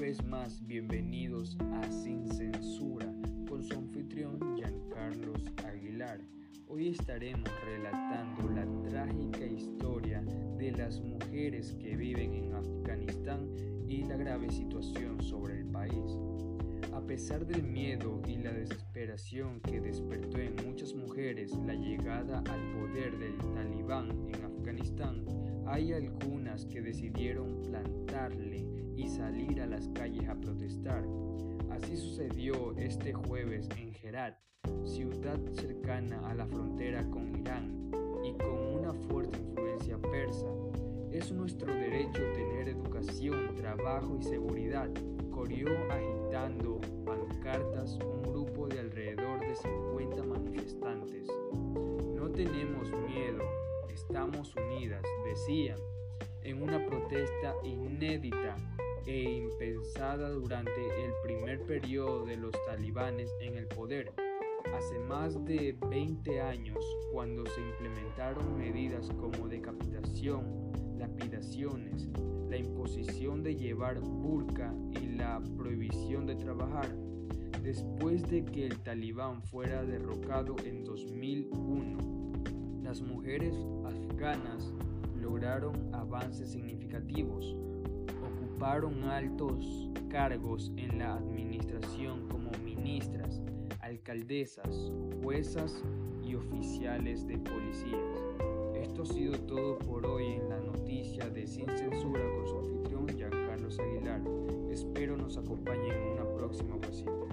vez más bienvenidos a Sin Censura con su anfitrión Giancarlos Aguilar. Hoy estaremos relatando la trágica historia de las mujeres que viven en Afganistán y la grave situación sobre pesar del miedo y la desesperación que despertó en muchas mujeres la llegada al poder del talibán en Afganistán, hay algunas que decidieron plantarle y salir a las calles a protestar. Así sucedió este jueves en Herat, ciudad cercana a la frontera con Irán y con una fuerte influencia persa. Es nuestro derecho tener educación, trabajo y seguridad, corrió agitando pancartas un grupo de alrededor de 50 manifestantes. No tenemos miedo, estamos unidas, decían, en una protesta inédita e impensada durante el primer periodo de los talibanes en el poder. Hace más de 20 años, cuando se implementaron medidas como decapitación, lapidaciones, la imposición de llevar burka y la prohibición de trabajar, después de que el talibán fuera derrocado en 2001 las mujeres afganas lograron avances significativos, ocuparon altos cargos en la administración como ministras, alcaldesas, juezas y oficiales de policías. Esto ha sido todo por hoy en la noticia de Sin Censura con su anfitrión Giancarlos Aguilar. Espero nos acompañen en una próxima ocasión.